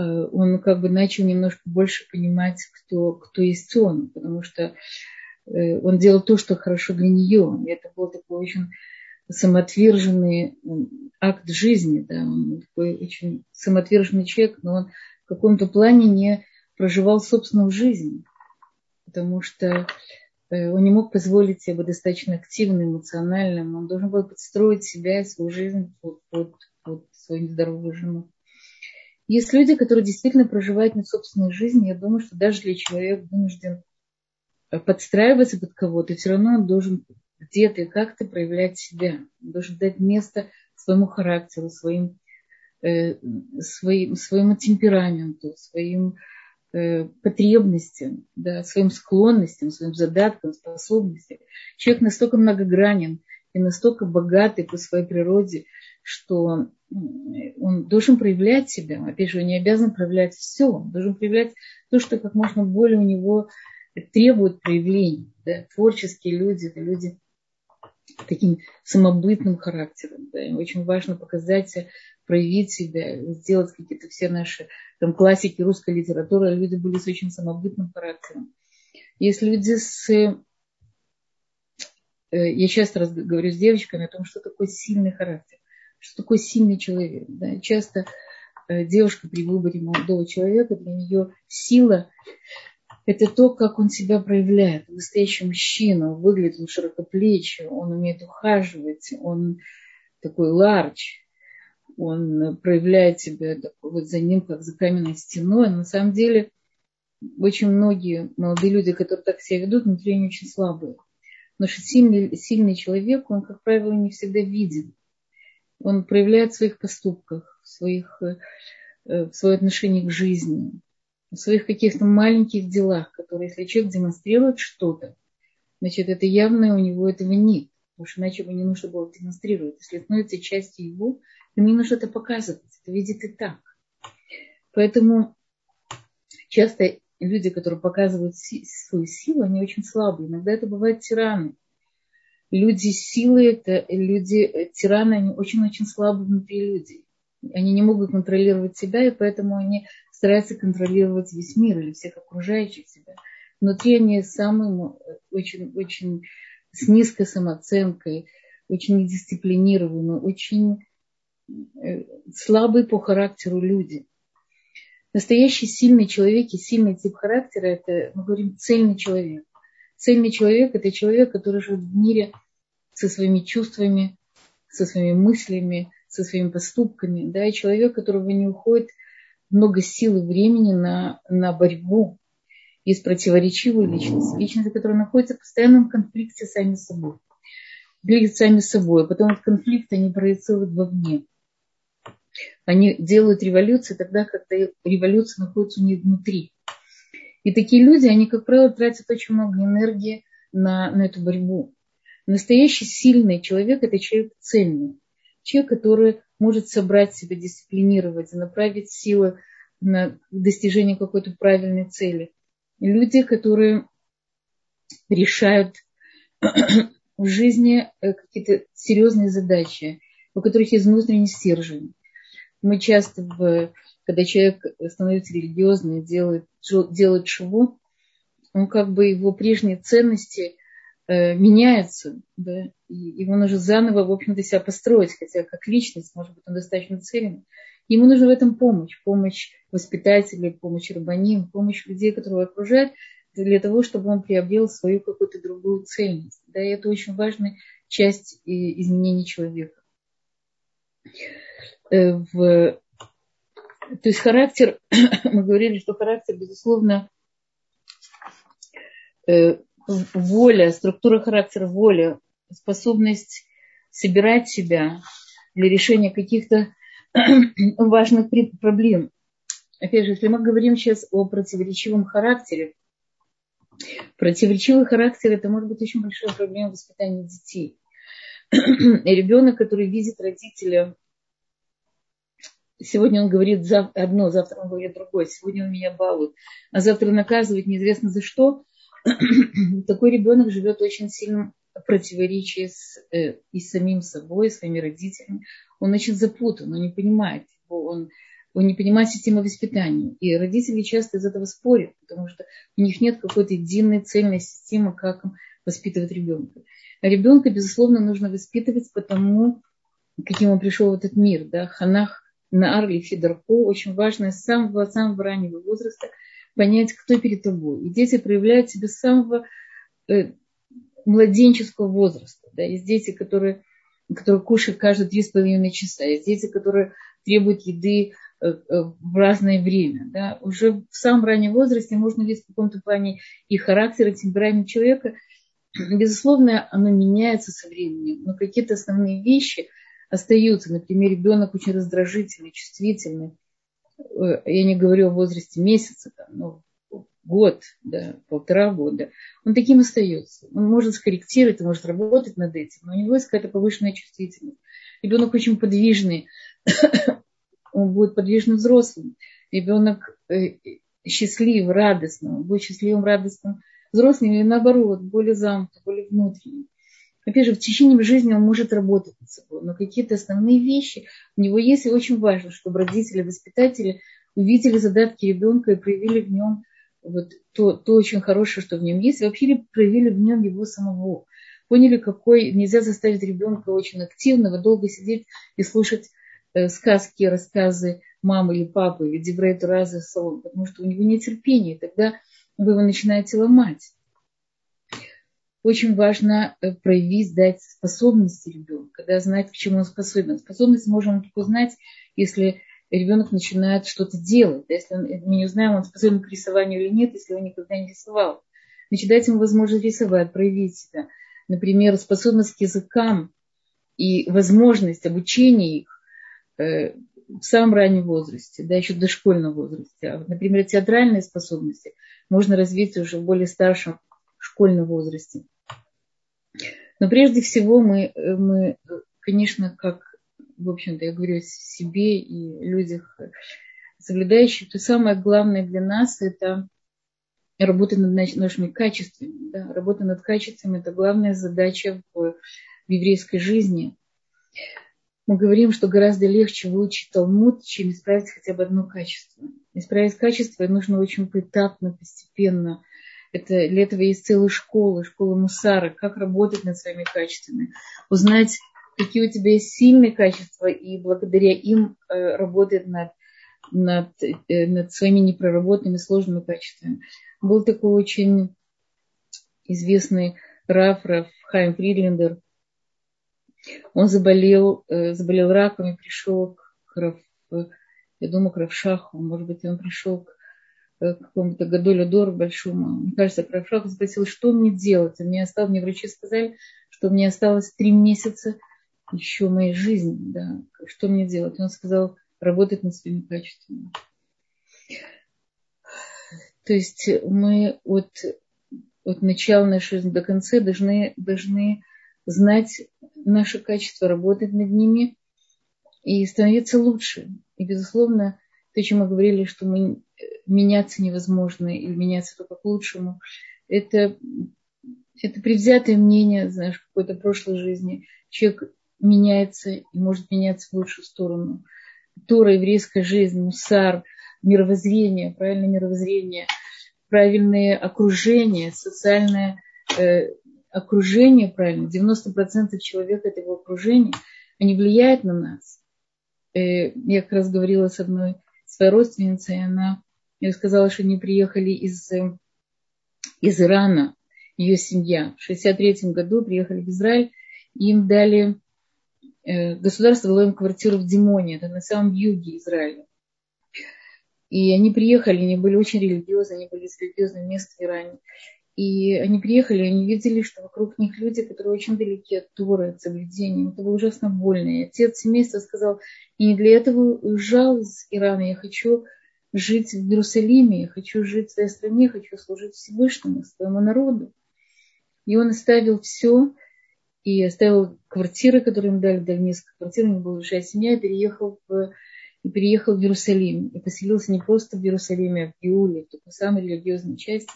он как бы начал немножко больше понимать, кто, кто есть он, потому что э, он делал то, что хорошо для нее. И это был такой очень самоотверженный акт жизни. Да? Он такой очень самоотверженный человек, но он в каком-то плане не проживал собственную жизнь, потому что э, он не мог позволить себе быть достаточно активным, эмоциональным. Он должен был подстроить себя и свою жизнь под, под, под свою здоровую жену. Есть люди, которые действительно проживают не собственную жизнь. Я думаю, что даже если человек вынужден э, подстраиваться под кого-то, все равно он должен где-то и как-то проявлять себя. Он должен дать место своему характеру, своим э, своим, своему темпераменту, своим э, потребностям, да, своим склонностям, своим задаткам, способностям. Человек настолько многогранен и настолько богатый по своей природе, что он должен проявлять себя. Опять же, он не обязан проявлять все. Он должен проявлять то, что как можно более у него требует проявления. Да? Творческие люди, это люди таким самобытным характером. Да? Им очень важно показать себя, проявить себя, сделать какие-то все наши там, классики русской литературы. Люди были с очень самобытным характером. Есть люди с... Э, я часто говорю с девочками о том, что такое сильный характер, что такое сильный человек. Да? Часто э, девушка при выборе молодого человека, для нее сила это то, как он себя проявляет. Настоящий мужчина, он выглядит он широкоплечий, он умеет ухаживать, он такой ларч, он проявляет себя такой, вот за ним, как за каменной стеной. на самом деле очень многие молодые люди, которые так себя ведут, внутри они очень слабые. Потому что сильный, сильный человек, он, как правило, не всегда виден. Он проявляет в своих поступках, в, своих, э, в свое отношение к жизни в своих каких-то маленьких делах, которые, если человек демонстрирует что-то, значит, это явно у него этого нет. Потому что иначе бы не нужно было демонстрировать. Если становится частью его, то не нужно это показывать. Это видит и так. Поэтому часто люди, которые показывают свою силу, они очень слабые. Иногда это бывают тираны. Люди силы, это люди, э, тираны, они очень-очень слабые внутри людей. Они не могут контролировать себя, и поэтому они старается контролировать весь мир или всех окружающих себя. Внутри они самым очень, очень с низкой самооценкой, очень недисциплинированные, очень э, слабые по характеру люди. Настоящий сильный человек и сильный тип характера – это, мы говорим, цельный человек. Цельный человек – это человек, который живет в мире со своими чувствами, со своими мыслями, со своими поступками. Да, и человек, которого не уходит – много сил и времени на, на борьбу. Есть противоречивые личности, личности, которые находятся в постоянном конфликте сами с собой. Глядят сами с собой, а потом этот конфликт они проецируют вовне. Они делают революцию тогда, когда революция находится у них внутри. И такие люди, они, как правило, тратят очень много энергии на, на эту борьбу. Настоящий сильный человек – это человек цельный. Человек, который может собрать себя, дисциплинировать, направить силы на достижение какой-то правильной цели. Люди, которые решают в жизни э, какие-то серьезные задачи, у которых есть внутренний стержень. Мы часто, в, когда человек становится религиозным, делает, делает шву, он как бы его прежние ценности э, меняются, да, и ему нужно заново, в общем-то, себя построить, хотя как личность, может быть, он достаточно целен. Ему нужна в этом помощь, помощь воспитателей, помощь рабаним, помощь людей, которые его окружают, для того, чтобы он приобрел свою какую-то другую цельность. Да, и это очень важная часть изменений человека. Э, в, то есть характер, мы говорили, что характер, безусловно, э, воля, структура характера, воля, способность собирать себя для решения каких-то важных проблем. Опять же, если мы говорим сейчас о противоречивом характере, противоречивый характер – это может быть очень большая проблема воспитания детей. Ребенок, который видит родителя, сегодня он говорит одно, завтра он говорит другое, сегодня он меня балует, а завтра наказывает неизвестно за что, такой ребенок живет очень сильным противоречии с, э, и с самим собой, и своими родителями. Он очень запутан, он не понимает он, он не понимает систему воспитания. И родители часто из этого спорят, потому что у них нет какой-то единой цельной системы, как воспитывать ребенка. А ребенка, безусловно, нужно воспитывать потому, каким он пришел в этот мир. Да? Ханах, Наар или Фидорко, очень важно с самого, самого раннего возраста понять, кто перед тобой. И дети проявляют себя с самого э, младенческого возраста. Да? Есть дети, которые, которые кушают каждые три с половиной часа. Есть дети, которые требуют еды э, э, в разное время. Да? Уже в самом раннем возрасте можно видеть в каком-то плане и характер, и темперамент человека. Безусловно, оно меняется со временем, но какие-то основные вещи, остаются. Например, ребенок очень раздражительный, чувствительный. Э, я не говорю о возрасте месяца, но год, да, полтора года, он таким остается. Он может скорректировать, он может работать над этим, но у него есть какая-то повышенная чувствительность. Ребенок очень подвижный, он будет подвижным взрослым. Ребенок э, счастливым, радостным, он будет счастливым, радостным взрослым или наоборот, более замкнутым, более внутренним. Опять же, в течение жизни он может работать над собой, но какие-то основные вещи у него есть, и очень важно, чтобы родители, воспитатели увидели задатки ребенка и проявили в нем вот то, то очень хорошее, что в нем есть, и вообще проявили в нем его самого. Поняли, какой нельзя заставить ребенка очень активного долго сидеть и слушать э, сказки, рассказы мамы или папы, или Дебрейту раза потому что у него нет терпения, и тогда вы его начинаете ломать. Очень важно э, проявить, дать способности ребенка, да, знать, к чему он способен. Способность можем только узнать, если ребенок начинает что-то делать. Если он, мы не узнаем, он способен к рисованию или нет, если он никогда не рисовал. Значит, дать ему возможность рисовать, проявить себя. Например, способность к языкам и возможность обучения их э, в самом раннем возрасте, да, еще в дошкольном возрасте. А, например, театральные способности можно развить уже в более старшем школьном возрасте. Но прежде всего мы, мы конечно, как в общем-то, я говорю о себе и людях, соблюдающих, то самое главное для нас – это работа над нашими качествами. Да? Работа над качествами – это главная задача в, в еврейской жизни. Мы говорим, что гораздо легче выучить Талмуд, чем исправить хотя бы одно качество. Исправить качество нужно очень поэтапно, постепенно. Это, для этого есть целая школа, школа Мусара, как работать над своими качествами. Узнать какие у тебя есть сильные качества, и благодаря им э, работает над, над, э, над своими непроработанными сложными качествами. Был такой очень известный Раф, Раф Хайм Фридлендер. Он заболел, э, заболел раком и пришел к Раф, я думаю, к Равшаху, может быть, он пришел к какому-то Гадолю Дор большому. Мне кажется, Равшаху спросил, что мне делать. Мне осталось, мне врачи сказали, что мне осталось три месяца еще моей жизни, да, что мне делать? Он сказал, работать над своими качествами. То есть мы от, от начала нашей жизни до конца должны, должны знать наши качества, работать над ними и становиться лучше. И, безусловно, то, о чем мы говорили, что мы меняться невозможно или меняться только к лучшему, это, это предвзятое мнение, знаешь, какой-то прошлой жизни. Человек меняется и может меняться в лучшую сторону. Тора, еврейская жизнь, мусар, мировоззрение, правильное мировоззрение, правильное окружение, социальное э, окружение, правильно, 90% человека этого окружения, они влияют на нас. Э, я как раз говорила с одной своей родственницей, она я сказала, что они приехали из, э, из Ирана, ее семья. В 63 году приехали в Израиль, им дали Э, государство дало им квартиру в Димоне, это на самом юге Израиля. И они приехали, они были очень религиозны, они были из религиозного места в Иране. И они приехали, они видели, что вокруг них люди, которые очень далеки от Торы, от соблюдения. Это было ужасно больно. И отец семейства сказал, и не для этого уезжал из Ирана, я хочу жить в Иерусалиме, я хочу жить в своей стране, хочу служить Всевышнему, своему народу. И он оставил все, и оставил квартиры, которые им дали, дали несколько квартир, у него была большая семья, и переехал в, и переехал в Иерусалим. И поселился не просто в Иерусалиме, а в Иуле, в такой самой религиозной части.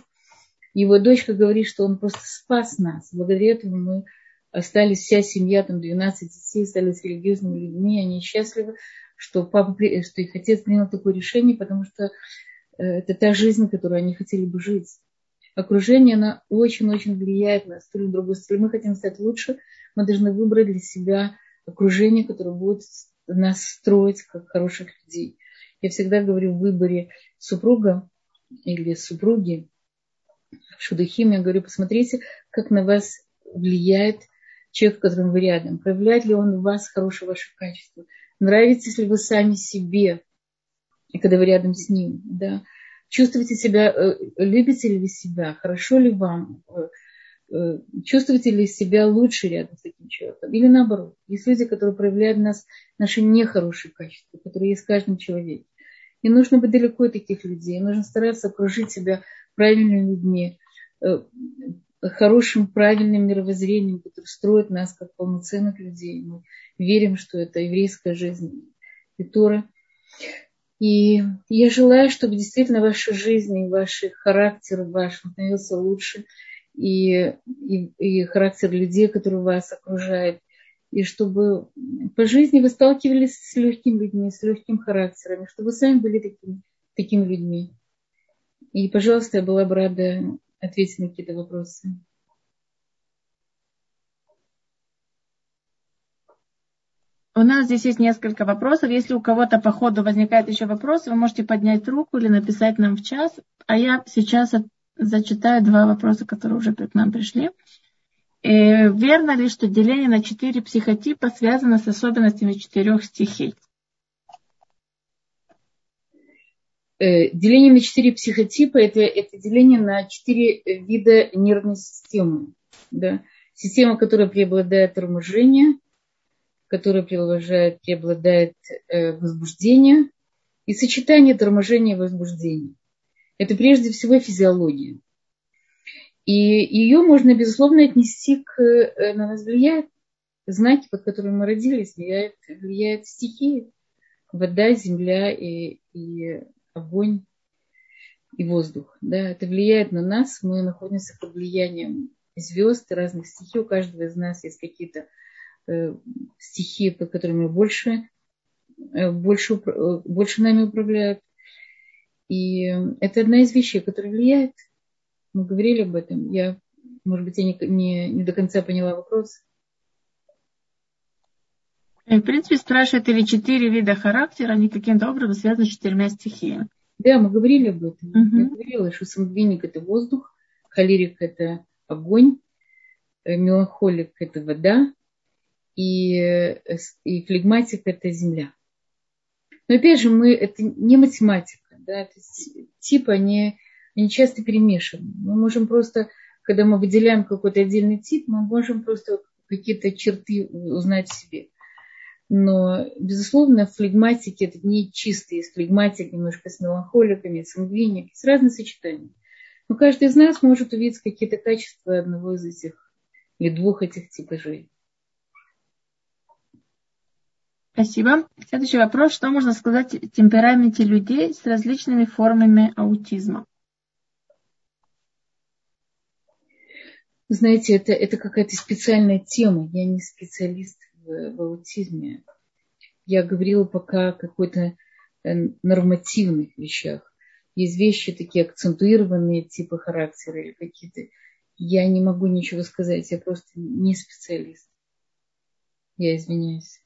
Его дочка говорит, что он просто спас нас. Благодаря этому мы остались, вся семья, там 12 детей, стали религиозными людьми, они счастливы, что папа, что их отец принял такое решение, потому что э, это та жизнь, которую они хотели бы жить окружение, оно очень-очень влияет на столь другую сторону. Мы хотим стать лучше, мы должны выбрать для себя окружение, которое будет нас строить как хороших людей. Я всегда говорю в выборе супруга или супруги, Шудахим, я говорю, посмотрите, как на вас влияет человек, с которым вы рядом. Проявляет ли он в вас хорошее ваше качество? Нравитесь ли вы сами себе, когда вы рядом с ним? Да? чувствуете себя, э, любите ли вы себя, хорошо ли вам, э, чувствуете ли себя лучше рядом с этим человеком? Или наоборот, есть люди, которые проявляют в нас наши нехорошие качества, которые есть в каждом человеке. И нужно быть далеко от таких людей. Нужно стараться окружить себя правильными людьми, э, хорошим, правильным мировоззрением, которое строит нас как полноценных людей. Мы верим, что это еврейская жизнь и Тора. И я желаю, чтобы действительно ваша жизнь ваш характер ваш становился лучше, и, и, и характер людей, которые вас окружают, и чтобы по жизни вы сталкивались с легкими людьми, с легким характером, чтобы вы сами были такими, такими людьми. И, пожалуйста, я была бы рада ответить на какие-то вопросы. У нас здесь есть несколько вопросов. Если у кого-то по ходу возникает еще вопрос, вы можете поднять руку или написать нам в час. А я сейчас зачитаю два вопроса, которые уже к нам пришли. Э, верно ли, что деление на четыре психотипа связано с особенностями четырех стихий? Э, деление на четыре психотипа это, это деление на четыре вида нервной системы. Да? Система, которая преобладает торможение, которая преобладает, преобладает э, возбуждение и сочетание торможения и возбуждения. Это прежде всего физиология. И ее можно, безусловно, отнести к, э, на нас влияет знаки, под которыми мы родились, влияет, влияет стихии. Вода, земля и, и огонь и воздух. Да, это влияет на нас. Мы находимся под влиянием звезд и разных стихий. У каждого из нас есть какие-то Э, стихии, под которыми больше, э, больше, э, больше нами управляют. И это одна из вещей, которая влияет. Мы говорили об этом. Я, может быть, я не, не, не до конца поняла вопрос. В принципе, спрашивают, или четыре вида характера, они каким-то образом связаны с четырьмя стихиями. Да, мы говорили об этом. Uh-huh. Я говорила, что сангвиник – это воздух, холерик – это огонь, меланхолик – это вода, и, э, и флегматика – это земля. Но опять же, мы, это не математика, да, то есть типы, они, они часто перемешаны. Мы можем просто, когда мы выделяем какой-то отдельный тип, мы можем просто какие-то черты узнать в себе. Но, безусловно, флегматики это не чистые, есть флегматик немножко с меланхоликами, с сангвиник, с разными сочетаниями. Но каждый из нас может увидеть какие-то качества одного из этих или двух этих типажей. Спасибо. Следующий вопрос. Что можно сказать о темпераменте людей с различными формами аутизма? Знаете, это, это какая-то специальная тема. Я не специалист в, в аутизме. Я говорила пока о какой-то э, нормативных вещах. Есть вещи такие акцентуированные типа характера или какие-то. Я не могу ничего сказать. Я просто не специалист. Я извиняюсь.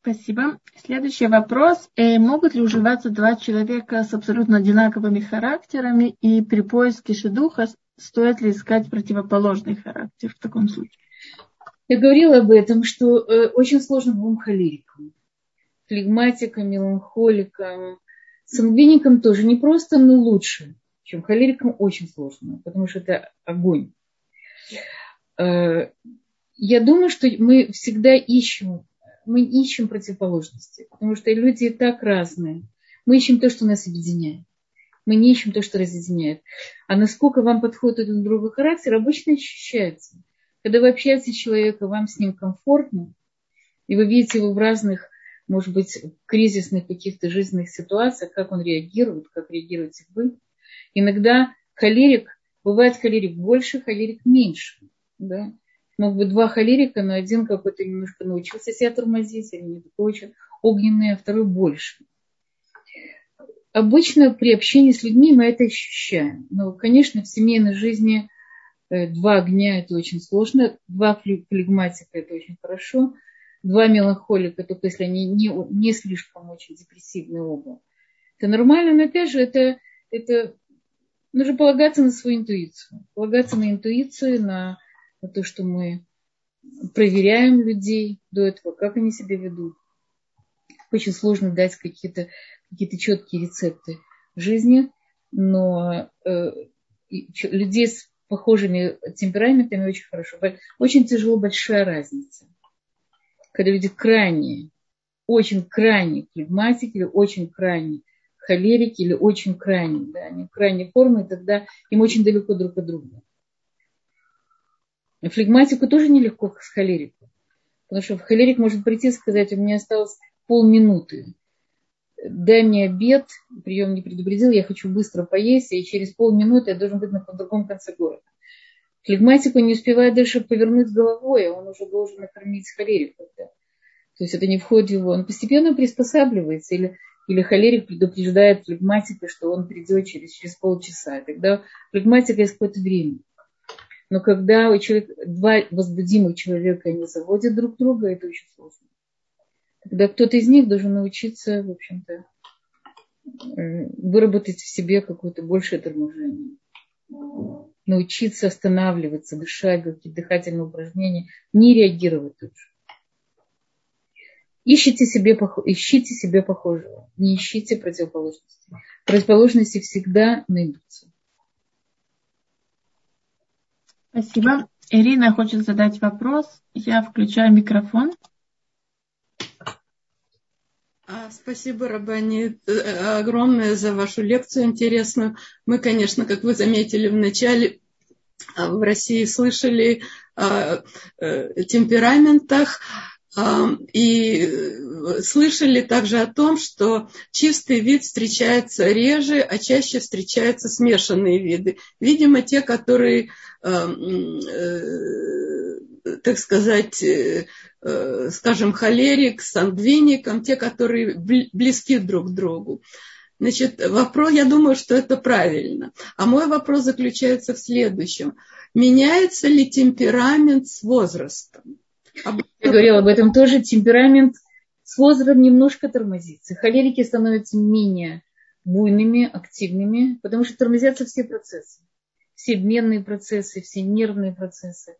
Спасибо. Следующий вопрос. Э, могут ли уживаться два человека с абсолютно одинаковыми характерами и при поиске шедуха стоит ли искать противоположный характер в таком случае? Я говорила об этом, что э, очень сложно двум холерикам. Флегматикам, меланхоликам, сангвиникам тоже не просто, но лучше, чем холерикам очень сложно, потому что это огонь. Э, я думаю, что мы всегда ищем мы ищем противоположности, потому что люди так разные. Мы ищем то, что нас объединяет. Мы не ищем то, что разъединяет. А насколько вам подходит один другой характер, обычно ощущается. Когда вы общаетесь с человеком, вам с ним комфортно, и вы видите его в разных, может быть, кризисных каких-то жизненных ситуациях, как он реагирует, как реагируете вы. Иногда холерик, бывает холерик больше, холерик меньше. Да? мог быть два холерика, но один какой-то немножко научился себя тормозить, или не такой очень огненный, а второй больше. Обычно при общении с людьми мы это ощущаем. Но, конечно, в семейной жизни э, два огня – это очень сложно, два флегматика – это очень хорошо, два меланхолика, только если они не, не слишком очень депрессивные оба. Это нормально, но опять же, это, это нужно полагаться на свою интуицию. Полагаться на интуицию, на то, что мы проверяем людей до этого, как они себя ведут. Очень сложно дать какие-то какие четкие рецепты жизни, но э, людей с похожими темпераментами очень хорошо. Очень тяжело большая разница. Когда люди крайние, очень крайние флегматики или очень крайние холерики или очень крайние, да, они крайней формы, и тогда им очень далеко друг от друга. Флегматику тоже нелегко с холериком. Потому что холерик может прийти и сказать, у меня осталось полминуты. Дай мне обед, прием не предупредил, я хочу быстро поесть, и через полминуты я должен быть на другом конце города. Флегматику не успевает дальше повернуть головой, а он уже должен накормить холерику. Да? То есть это не входит в его. Он постепенно приспосабливается. Или, или холерик предупреждает флегматика, что он придет через, через полчаса. Тогда флегматика есть какое-то время. Но когда у человека, два возбудимых человека не заводят друг друга, это очень сложно. Тогда кто-то из них должен научиться, в общем-то, выработать в себе какое-то большее торможение. Научиться останавливаться, дышать, какие-то дыхательные упражнения, не реагировать тут же. Ищите себе, ищите себе похожего, не ищите противоположности. Противоположности всегда найдутся. Спасибо. Ирина хочет задать вопрос. Я включаю микрофон. А, спасибо, Рабани, э, огромное за вашу лекцию интересную. Мы, конечно, как вы заметили в начале, а, в России слышали о э, темпераментах и э, слышали также о том, что чистый вид встречается реже, а чаще встречаются смешанные виды. Видимо, те, которые, так сказать, э, скажем, холерик, сангвиником, те, которые близки друг к другу. Значит, вопрос, я думаю, что это правильно. А мой вопрос заключается в следующем. Меняется ли темперамент с возрастом? Я говорила об этом тоже. Темперамент с возрастом немножко тормозится. Холерики становятся менее буйными, активными, потому что тормозятся все процессы. Все обменные процессы, все нервные процессы.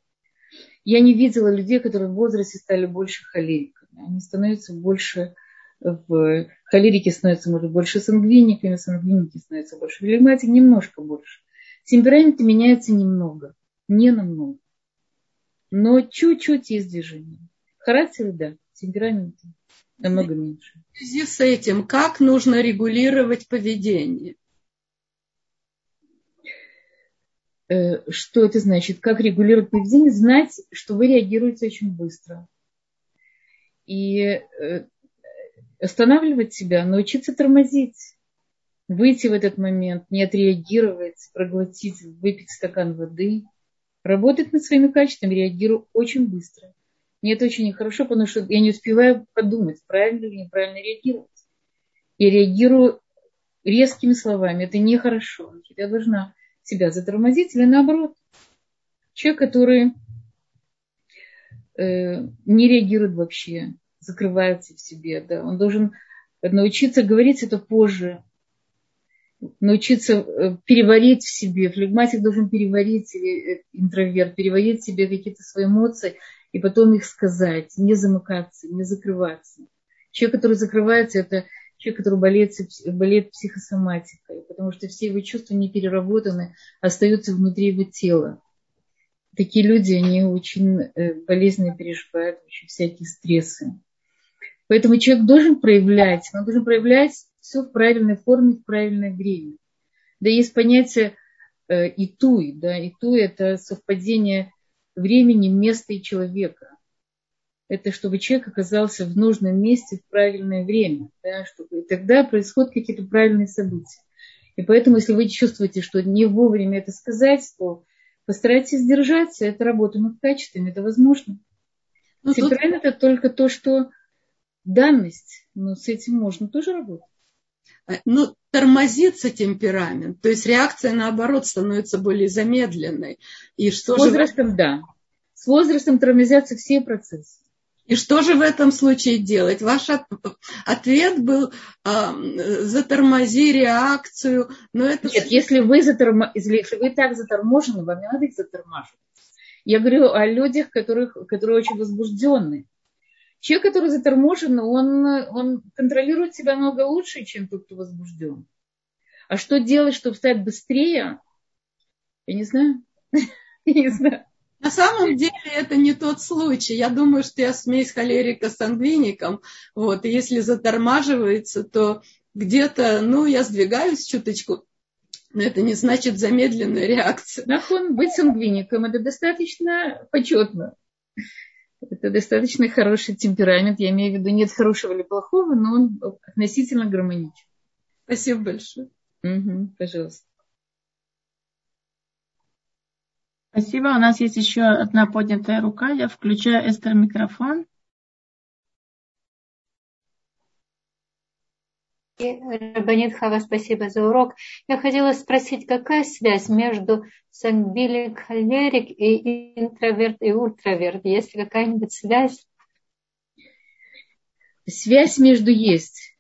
Я не видела людей, которые в возрасте стали больше холериками. Они становятся больше в холерики становятся, может, больше сангвиниками, сангвиники становятся больше флегматик, немножко больше. Темпераменты меняются немного, не намного но чуть-чуть есть движение. Характер, да, темперамент намного меньше. В связи с этим, как нужно регулировать поведение? Э, что это значит? Как регулировать поведение? Знать, что вы реагируете очень быстро. И э, останавливать себя, научиться тормозить. Выйти в этот момент, не отреагировать, проглотить, выпить стакан воды – работать над своими качествами, реагирую очень быстро. Мне это очень нехорошо, потому что я не успеваю подумать, правильно или неправильно реагировать. Я реагирую резкими словами. Это нехорошо. Я должна себя затормозить или наоборот. Человек, который э, не реагирует вообще, закрывается в себе, да, он должен научиться говорить это позже, научиться э, переварить в себе. Флегматик должен переварить, или э, интроверт, переварить в себе какие-то свои эмоции и потом их сказать, не замыкаться, не закрываться. Человек, который закрывается, это человек, который болеет, болеет психосоматикой, потому что все его чувства не переработаны, остаются внутри его тела. Такие люди, они очень э, болезненно переживают очень всякие стрессы. Поэтому человек должен проявлять, он должен проявлять все в правильной форме, в правильное время. Да есть понятие э, итуй, да, итуй это совпадение времени, места и человека. Это чтобы человек оказался в нужном месте в правильное время, да, чтобы, и тогда происходят какие-то правильные события. И поэтому, если вы чувствуете, что не вовремя это сказать, то постарайтесь сдержаться. Это работа над качествами, это возможно. Ну, Темперамент тут... это только то, что данность, но с этим можно тоже работать. Э, ну, тормозится темперамент, то есть реакция, наоборот, становится более замедленной. И что С возрастом, же... да. С возрастом тормозятся все процессы. И что же в этом случае делать? Ваш ответ был э, затормози реакцию. Но это... Нет, если вы, затормо... если вы так заторможены, вам не надо их затормаживать. Я говорю о людях, которых, которые очень возбужденные. Человек, который заторможен, он, он контролирует себя много лучше, чем тот, кто возбужден. А что делать, чтобы стать быстрее? Я не знаю. Не знаю. На самом деле это не тот случай. Я думаю, что я смесь холерика с сангвиником. Вот, и если затормаживается, то где-то, ну, я сдвигаюсь чуточку, но это не значит замедленная реакция. Нахон, быть сангвиником это достаточно почетно. Это достаточно хороший темперамент. Я имею в виду, нет хорошего или плохого, но он относительно гармоничен. Спасибо большое. Угу, пожалуйста. Спасибо. У нас есть еще одна поднятая рука. Я включаю Эстер микрофон. Рабанит Хава, спасибо за урок. Я хотела спросить, какая связь между сангвилик, холерик и интроверт и ультраверт? Есть ли какая-нибудь связь? Связь между есть.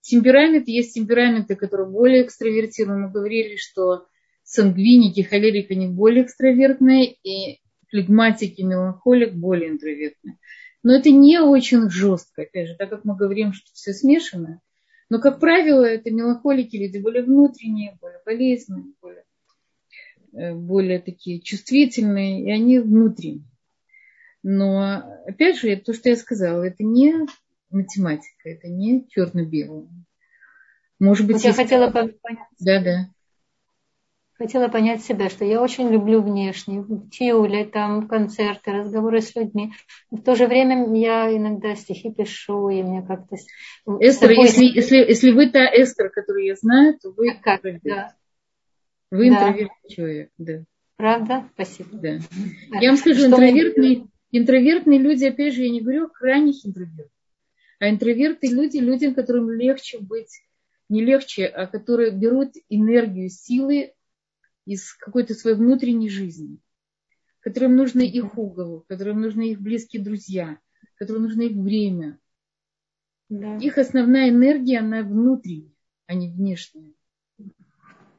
Темперамент есть темпераменты, которые более экстравертированы. Мы говорили, что сангвиники, холерик, они более экстравертные, и флегматики, меланхолик более интровертные. Но это не очень жестко, опять же, так как мы говорим, что все смешано. Но, как правило, это меланхолики, люди более внутренние, более полезные, более, э, более такие чувствительные, и они внутренние. Но, опять же, то, что я сказала, это не математика, это не черно-белое. Может быть, вот я хотела понять. Да, да хотела понять себя, что я очень люблю внешне, тиули, там, концерты, разговоры с людьми. В то же время я иногда стихи пишу, и мне как-то... Эстер, собой... если, если, если вы та Эстер, которую я знаю, то вы... А как, да. Вы интровертный да. человек, да. Правда? Спасибо. Да. Я вам скажу, интровертные, интровертные люди, опять же, я не говорю о крайних интровертах, а интроверты люди, людям, которым легче быть, не легче, а которые берут энергию, силы из какой-то своей внутренней жизни, которым нужно их угол, которым нужны их близкие друзья, которым нужно их время. Да. Их основная энергия, она внутренняя, а не внешняя.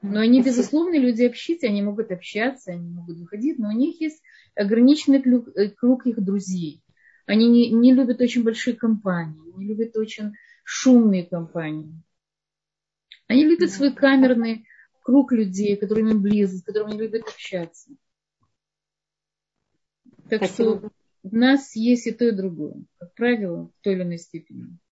Но они, безусловно, люди общительные, они могут общаться, они могут выходить, но у них есть ограниченный круг, э, круг их друзей. Они не, не любят очень большие компании, не любят очень шумные компании. Они любят свой камерный круг людей, которые им близки, с которыми любят общаться. Так Спасибо. что у нас есть и то, и другое, как правило, в той или иной степени.